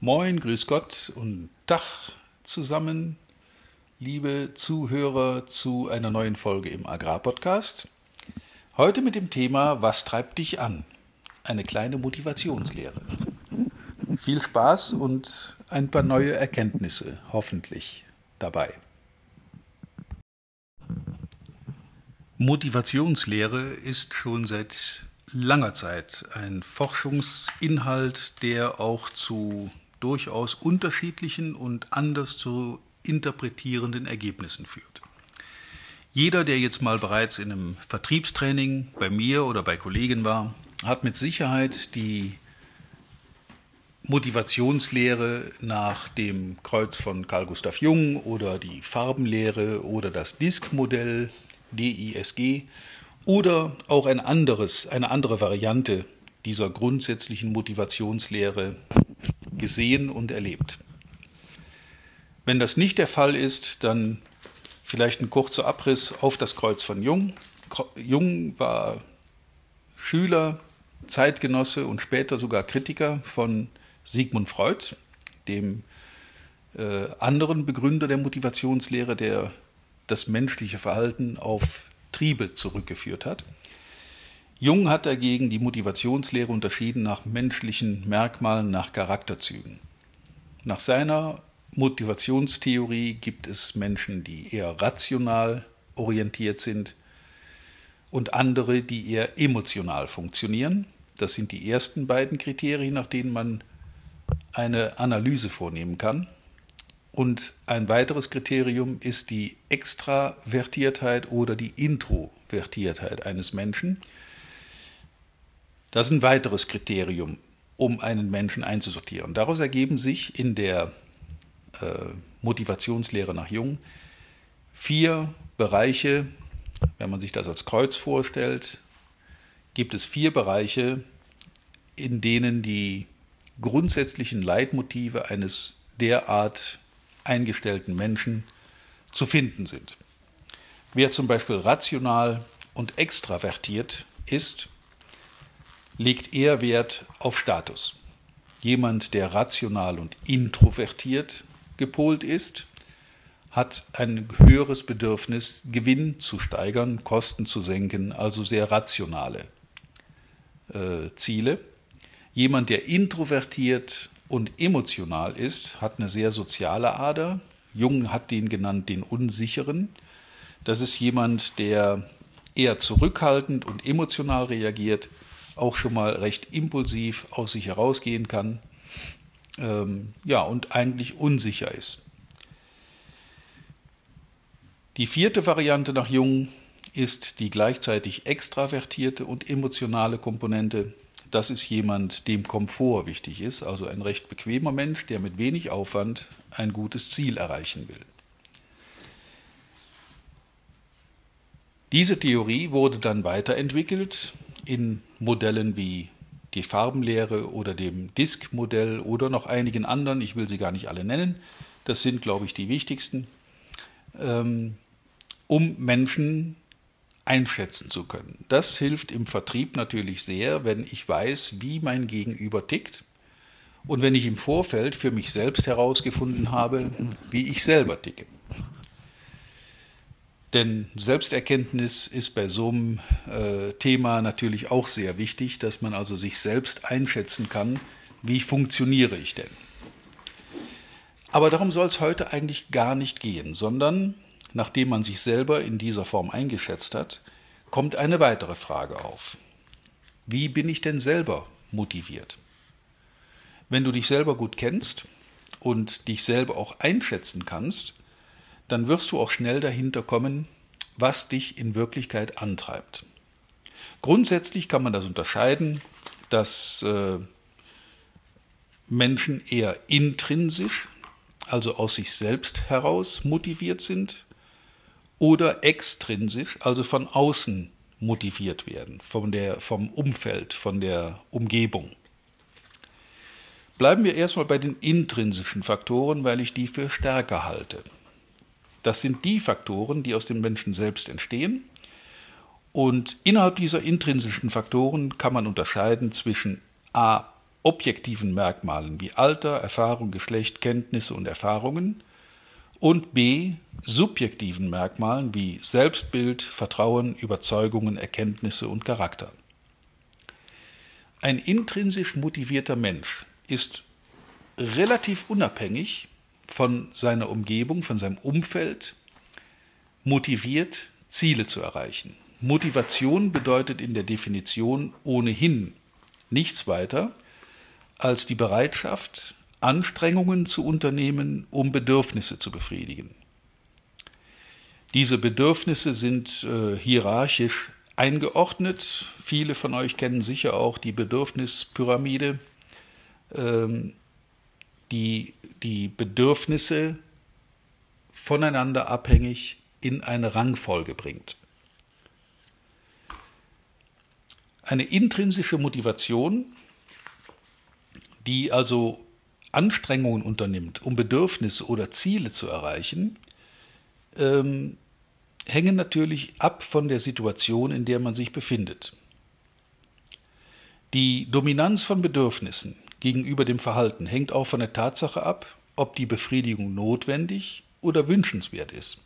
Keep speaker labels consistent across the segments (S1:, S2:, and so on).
S1: Moin, grüß Gott und Tag zusammen, liebe Zuhörer zu einer neuen Folge im Agrarpodcast. Heute mit dem Thema Was treibt dich an? Eine kleine Motivationslehre. Viel Spaß und ein paar neue Erkenntnisse hoffentlich dabei. Motivationslehre ist schon seit langer Zeit ein Forschungsinhalt, der auch zu durchaus unterschiedlichen und anders zu interpretierenden Ergebnissen führt. Jeder, der jetzt mal bereits in einem Vertriebstraining bei mir oder bei Kollegen war, hat mit Sicherheit die Motivationslehre nach dem Kreuz von Carl Gustav Jung oder die Farbenlehre oder das Disk-Modell DISG oder auch ein anderes, eine andere Variante dieser grundsätzlichen Motivationslehre gesehen und erlebt. Wenn das nicht der Fall ist, dann vielleicht ein kurzer Abriss auf das Kreuz von Jung. Jung war Schüler, Zeitgenosse und später sogar Kritiker von Sigmund Freud, dem äh, anderen Begründer der Motivationslehre, der das menschliche Verhalten auf Triebe zurückgeführt hat. Jung hat dagegen die Motivationslehre unterschieden nach menschlichen Merkmalen, nach Charakterzügen. Nach seiner Motivationstheorie gibt es Menschen, die eher rational orientiert sind und andere, die eher emotional funktionieren. Das sind die ersten beiden Kriterien, nach denen man eine Analyse vornehmen kann. Und ein weiteres Kriterium ist die Extravertiertheit oder die Introvertiertheit eines Menschen. Das ist ein weiteres Kriterium, um einen Menschen einzusortieren. Daraus ergeben sich in der äh, Motivationslehre nach Jung vier Bereiche, wenn man sich das als Kreuz vorstellt, gibt es vier Bereiche, in denen die grundsätzlichen Leitmotive eines derart eingestellten Menschen zu finden sind. Wer zum Beispiel rational und extravertiert ist, legt eher Wert auf Status. Jemand, der rational und introvertiert gepolt ist, hat ein höheres Bedürfnis, Gewinn zu steigern, Kosten zu senken, also sehr rationale äh, Ziele. Jemand, der introvertiert und emotional ist, hat eine sehr soziale Ader. Jung hat den genannt den Unsicheren. Das ist jemand, der eher zurückhaltend und emotional reagiert, auch schon mal recht impulsiv aus sich herausgehen kann, ähm, ja, und eigentlich unsicher ist. Die vierte Variante nach Jung ist die gleichzeitig extravertierte und emotionale Komponente. Das ist jemand, dem Komfort wichtig ist, also ein recht bequemer Mensch, der mit wenig Aufwand ein gutes Ziel erreichen will. Diese Theorie wurde dann weiterentwickelt in Modellen wie die Farbenlehre oder dem Disk-Modell oder noch einigen anderen, ich will sie gar nicht alle nennen, das sind, glaube ich, die wichtigsten, ähm, um Menschen einschätzen zu können. Das hilft im Vertrieb natürlich sehr, wenn ich weiß, wie mein Gegenüber tickt und wenn ich im Vorfeld für mich selbst herausgefunden habe, wie ich selber ticke. Denn Selbsterkenntnis ist bei so einem äh, Thema natürlich auch sehr wichtig, dass man also sich selbst einschätzen kann, wie funktioniere ich denn. Aber darum soll es heute eigentlich gar nicht gehen, sondern nachdem man sich selber in dieser Form eingeschätzt hat, kommt eine weitere Frage auf. Wie bin ich denn selber motiviert? Wenn du dich selber gut kennst und dich selber auch einschätzen kannst, dann wirst du auch schnell dahinter kommen, was dich in Wirklichkeit antreibt. Grundsätzlich kann man das unterscheiden, dass äh, Menschen eher intrinsisch, also aus sich selbst heraus motiviert sind, oder extrinsisch, also von außen motiviert werden, von der, vom Umfeld, von der Umgebung. Bleiben wir erstmal bei den intrinsischen Faktoren, weil ich die für stärker halte. Das sind die Faktoren, die aus dem Menschen selbst entstehen. Und innerhalb dieser intrinsischen Faktoren kann man unterscheiden zwischen A objektiven Merkmalen wie Alter, Erfahrung, Geschlecht, Kenntnisse und Erfahrungen und b. subjektiven Merkmalen wie Selbstbild, Vertrauen, Überzeugungen, Erkenntnisse und Charakter. Ein intrinsisch motivierter Mensch ist relativ unabhängig von seiner Umgebung, von seinem Umfeld, motiviert, Ziele zu erreichen. Motivation bedeutet in der Definition ohnehin nichts weiter als die Bereitschaft, Anstrengungen zu unternehmen, um Bedürfnisse zu befriedigen. Diese Bedürfnisse sind äh, hierarchisch eingeordnet. Viele von euch kennen sicher auch die Bedürfnispyramide, ähm, die die Bedürfnisse voneinander abhängig in eine Rangfolge bringt. Eine intrinsische Motivation, die also Anstrengungen unternimmt, um Bedürfnisse oder Ziele zu erreichen, ähm, hängen natürlich ab von der Situation, in der man sich befindet. Die Dominanz von Bedürfnissen gegenüber dem Verhalten hängt auch von der Tatsache ab, ob die Befriedigung notwendig oder wünschenswert ist.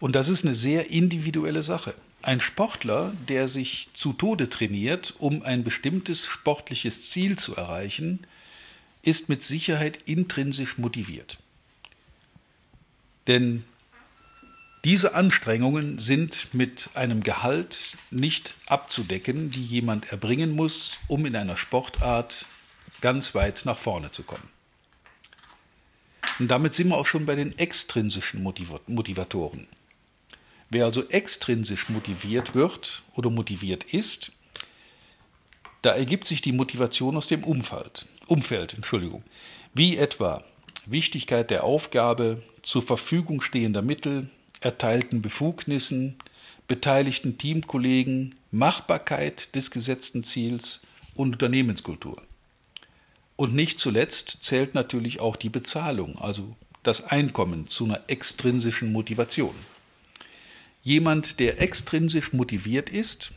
S1: Und das ist eine sehr individuelle Sache. Ein Sportler, der sich zu Tode trainiert, um ein bestimmtes sportliches Ziel zu erreichen, ist mit Sicherheit intrinsisch motiviert. Denn diese Anstrengungen sind mit einem Gehalt nicht abzudecken, die jemand erbringen muss, um in einer Sportart ganz weit nach vorne zu kommen. Und damit sind wir auch schon bei den extrinsischen Motivatoren. Wer also extrinsisch motiviert wird oder motiviert ist, da ergibt sich die Motivation aus dem Umfeld, Umfeld, Entschuldigung, wie etwa Wichtigkeit der Aufgabe, zur Verfügung stehender Mittel, erteilten Befugnissen, beteiligten Teamkollegen, Machbarkeit des gesetzten Ziels und Unternehmenskultur. Und nicht zuletzt zählt natürlich auch die Bezahlung, also das Einkommen zu einer extrinsischen Motivation. Jemand, der extrinsisch motiviert ist,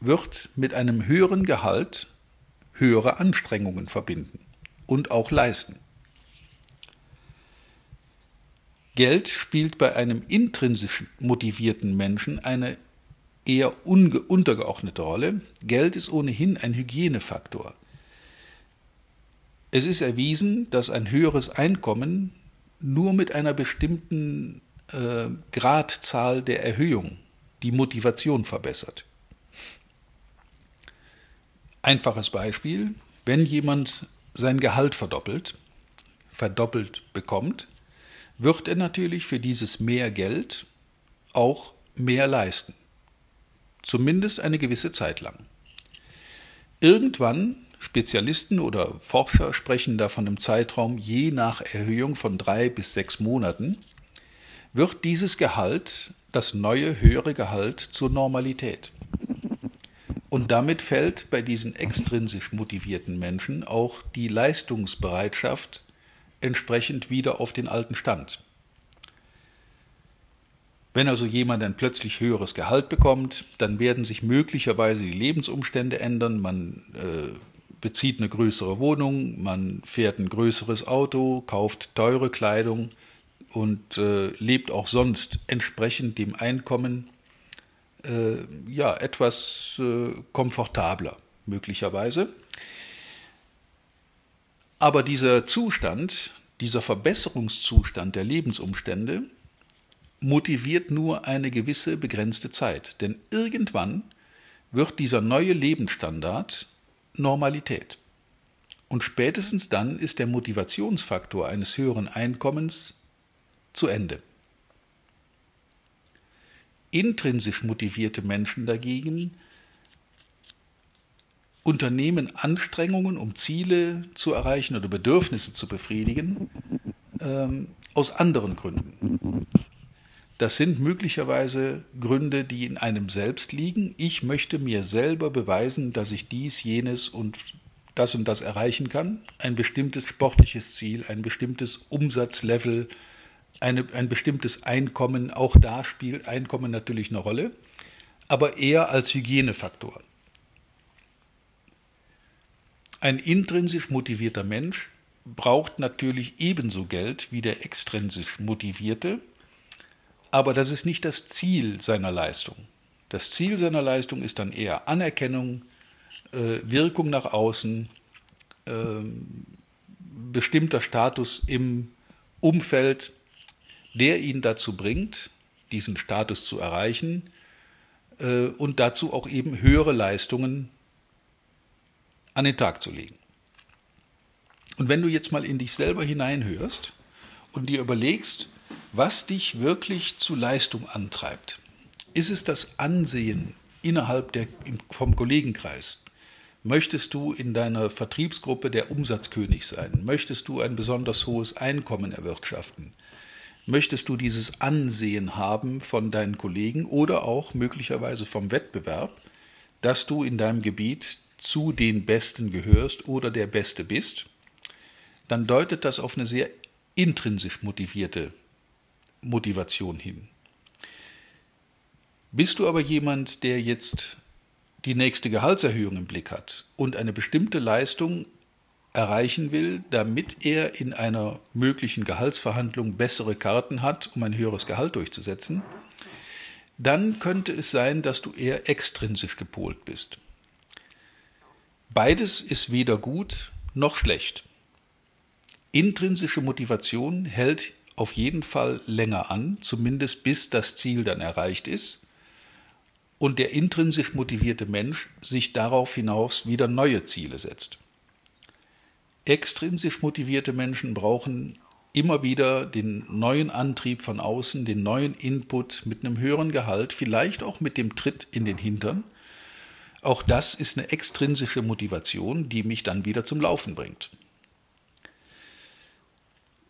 S1: wird mit einem höheren Gehalt höhere Anstrengungen verbinden und auch leisten. Geld spielt bei einem intrinsisch motivierten Menschen eine eher untergeordnete Rolle. Geld ist ohnehin ein Hygienefaktor. Es ist erwiesen, dass ein höheres Einkommen nur mit einer bestimmten äh, Gradzahl der Erhöhung die Motivation verbessert. Einfaches Beispiel, wenn jemand sein Gehalt verdoppelt, verdoppelt bekommt, wird er natürlich für dieses mehr Geld auch mehr leisten. Zumindest eine gewisse Zeit lang. Irgendwann, Spezialisten oder Forscher sprechen da von einem Zeitraum je nach Erhöhung von drei bis sechs Monaten, wird dieses Gehalt, das neue höhere Gehalt, zur Normalität. Und damit fällt bei diesen extrinsisch motivierten Menschen auch die Leistungsbereitschaft entsprechend wieder auf den alten Stand. Wenn also jemand ein plötzlich höheres Gehalt bekommt, dann werden sich möglicherweise die Lebensumstände ändern. Man äh, bezieht eine größere Wohnung, man fährt ein größeres Auto, kauft teure Kleidung und äh, lebt auch sonst entsprechend dem Einkommen äh, ja, etwas äh, komfortabler, möglicherweise. Aber dieser Zustand, dieser Verbesserungszustand der Lebensumstände motiviert nur eine gewisse begrenzte Zeit. Denn irgendwann wird dieser neue Lebensstandard Normalität. Und spätestens dann ist der Motivationsfaktor eines höheren Einkommens zu Ende. Intrinsisch motivierte Menschen dagegen unternehmen Anstrengungen, um Ziele zu erreichen oder Bedürfnisse zu befriedigen, ähm, aus anderen Gründen. Das sind möglicherweise Gründe, die in einem selbst liegen. Ich möchte mir selber beweisen, dass ich dies, jenes und das und das erreichen kann. Ein bestimmtes sportliches Ziel, ein bestimmtes Umsatzlevel, eine, ein bestimmtes Einkommen, auch da spielt Einkommen natürlich eine Rolle, aber eher als Hygienefaktor. Ein intrinsisch motivierter Mensch braucht natürlich ebenso Geld wie der extrinsisch motivierte, aber das ist nicht das Ziel seiner Leistung. Das Ziel seiner Leistung ist dann eher Anerkennung, äh, Wirkung nach außen, äh, bestimmter Status im Umfeld, der ihn dazu bringt, diesen Status zu erreichen äh, und dazu auch eben höhere Leistungen an den Tag zu legen. Und wenn du jetzt mal in dich selber hineinhörst und dir überlegst, was dich wirklich zu Leistung antreibt, ist es das Ansehen innerhalb der, vom Kollegenkreis? Möchtest du in deiner Vertriebsgruppe der Umsatzkönig sein? Möchtest du ein besonders hohes Einkommen erwirtschaften? Möchtest du dieses Ansehen haben von deinen Kollegen oder auch möglicherweise vom Wettbewerb, dass du in deinem Gebiet zu den Besten gehörst oder der Beste bist? Dann deutet das auf eine sehr intrinsisch motivierte Motivation hin. Bist du aber jemand, der jetzt die nächste Gehaltserhöhung im Blick hat und eine bestimmte Leistung erreichen will, damit er in einer möglichen Gehaltsverhandlung bessere Karten hat, um ein höheres Gehalt durchzusetzen, dann könnte es sein, dass du eher extrinsisch gepolt bist. Beides ist weder gut noch schlecht. Intrinsische Motivation hält auf jeden Fall länger an, zumindest bis das Ziel dann erreicht ist und der intrinsisch motivierte Mensch sich darauf hinaus wieder neue Ziele setzt. Extrinsisch motivierte Menschen brauchen immer wieder den neuen Antrieb von außen, den neuen Input mit einem höheren Gehalt, vielleicht auch mit dem Tritt in den Hintern. Auch das ist eine extrinsische Motivation, die mich dann wieder zum Laufen bringt.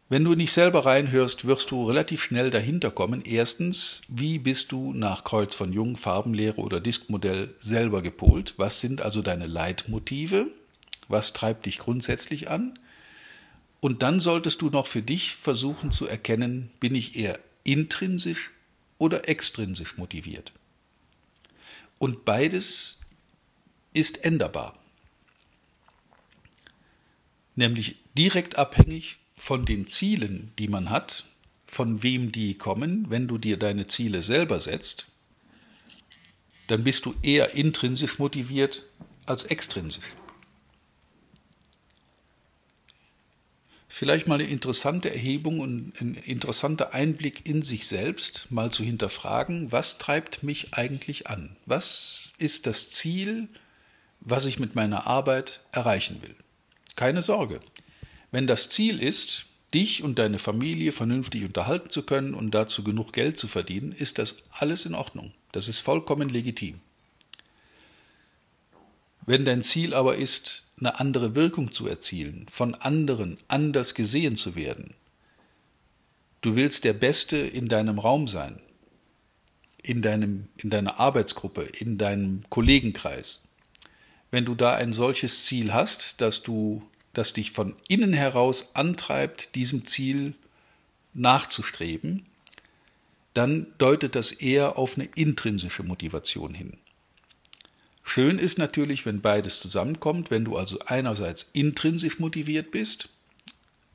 S1: Wenn du nicht selber reinhörst, wirst du relativ schnell dahinter kommen. Erstens, wie bist du nach Kreuz von Jung, Farbenlehre oder Diskmodell selber gepolt? Was sind also deine Leitmotive? Was treibt dich grundsätzlich an? Und dann solltest du noch für dich versuchen zu erkennen, bin ich eher intrinsisch oder extrinsisch motiviert? Und beides ist änderbar. Nämlich direkt abhängig von den Zielen, die man hat, von wem die kommen, wenn du dir deine Ziele selber setzt, dann bist du eher intrinsisch motiviert als extrinsisch. Vielleicht mal eine interessante Erhebung und ein interessanter Einblick in sich selbst, mal zu hinterfragen, was treibt mich eigentlich an? Was ist das Ziel, was ich mit meiner Arbeit erreichen will? Keine Sorge, wenn das Ziel ist, dich und deine Familie vernünftig unterhalten zu können und dazu genug Geld zu verdienen, ist das alles in Ordnung. Das ist vollkommen legitim. Wenn dein Ziel aber ist, eine andere Wirkung zu erzielen, von anderen anders gesehen zu werden, du willst der Beste in deinem Raum sein, in, deinem, in deiner Arbeitsgruppe, in deinem Kollegenkreis. Wenn du da ein solches Ziel hast, dass du das dich von innen heraus antreibt, diesem Ziel nachzustreben, dann deutet das eher auf eine intrinsische Motivation hin. Schön ist natürlich, wenn beides zusammenkommt, wenn du also einerseits intrinsisch motiviert bist,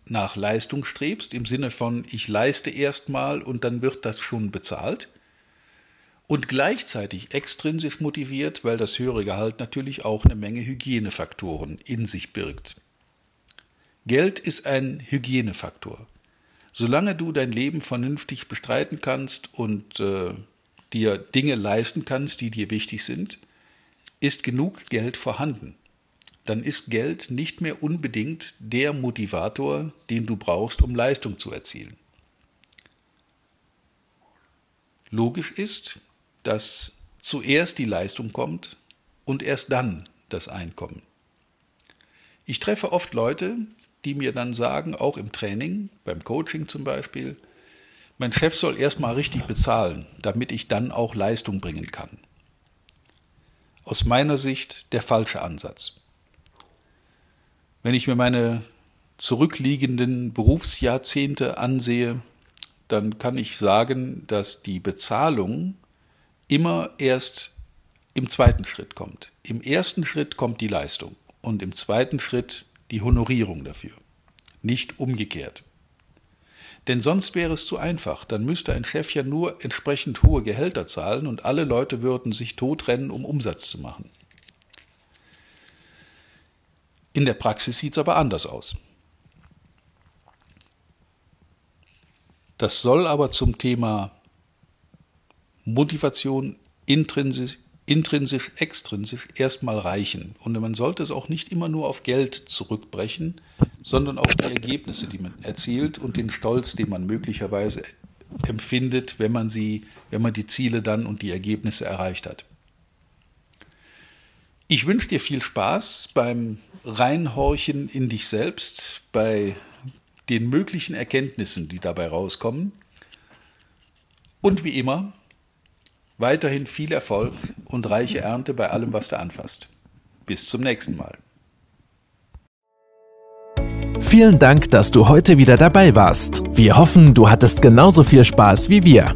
S1: nach Leistung strebst, im Sinne von ich leiste erstmal und dann wird das schon bezahlt, und gleichzeitig extrinsisch motiviert, weil das höhere Gehalt natürlich auch eine Menge Hygienefaktoren in sich birgt. Geld ist ein Hygienefaktor. Solange du dein Leben vernünftig bestreiten kannst und äh, dir Dinge leisten kannst, die dir wichtig sind, ist genug Geld vorhanden. Dann ist Geld nicht mehr unbedingt der Motivator, den du brauchst, um Leistung zu erzielen. Logisch ist, dass zuerst die Leistung kommt und erst dann das Einkommen. Ich treffe oft Leute, die mir dann sagen, auch im Training, beim Coaching zum Beispiel, mein Chef soll erstmal richtig bezahlen, damit ich dann auch Leistung bringen kann. Aus meiner Sicht der falsche Ansatz. Wenn ich mir meine zurückliegenden Berufsjahrzehnte ansehe, dann kann ich sagen, dass die Bezahlung immer erst im zweiten Schritt kommt. Im ersten Schritt kommt die Leistung. und im zweiten Schritt die Honorierung dafür. Nicht umgekehrt. Denn sonst wäre es zu einfach. Dann müsste ein Chef ja nur entsprechend hohe Gehälter zahlen und alle Leute würden sich totrennen, um Umsatz zu machen. In der Praxis sieht es aber anders aus. Das soll aber zum Thema Motivation intrinsisch, intrinsisch, extrinsisch erstmal reichen. Und man sollte es auch nicht immer nur auf Geld zurückbrechen, sondern auf die Ergebnisse, die man erzielt und den Stolz, den man möglicherweise empfindet, wenn man sie, wenn man die Ziele dann und die Ergebnisse erreicht hat. Ich wünsche dir viel Spaß beim Reinhorchen in dich selbst, bei den möglichen Erkenntnissen, die dabei rauskommen. Und wie immer, weiterhin viel Erfolg und reiche Ernte bei allem, was du anfasst. Bis zum nächsten Mal.
S2: Vielen Dank, dass du heute wieder dabei warst. Wir hoffen, du hattest genauso viel Spaß wie wir.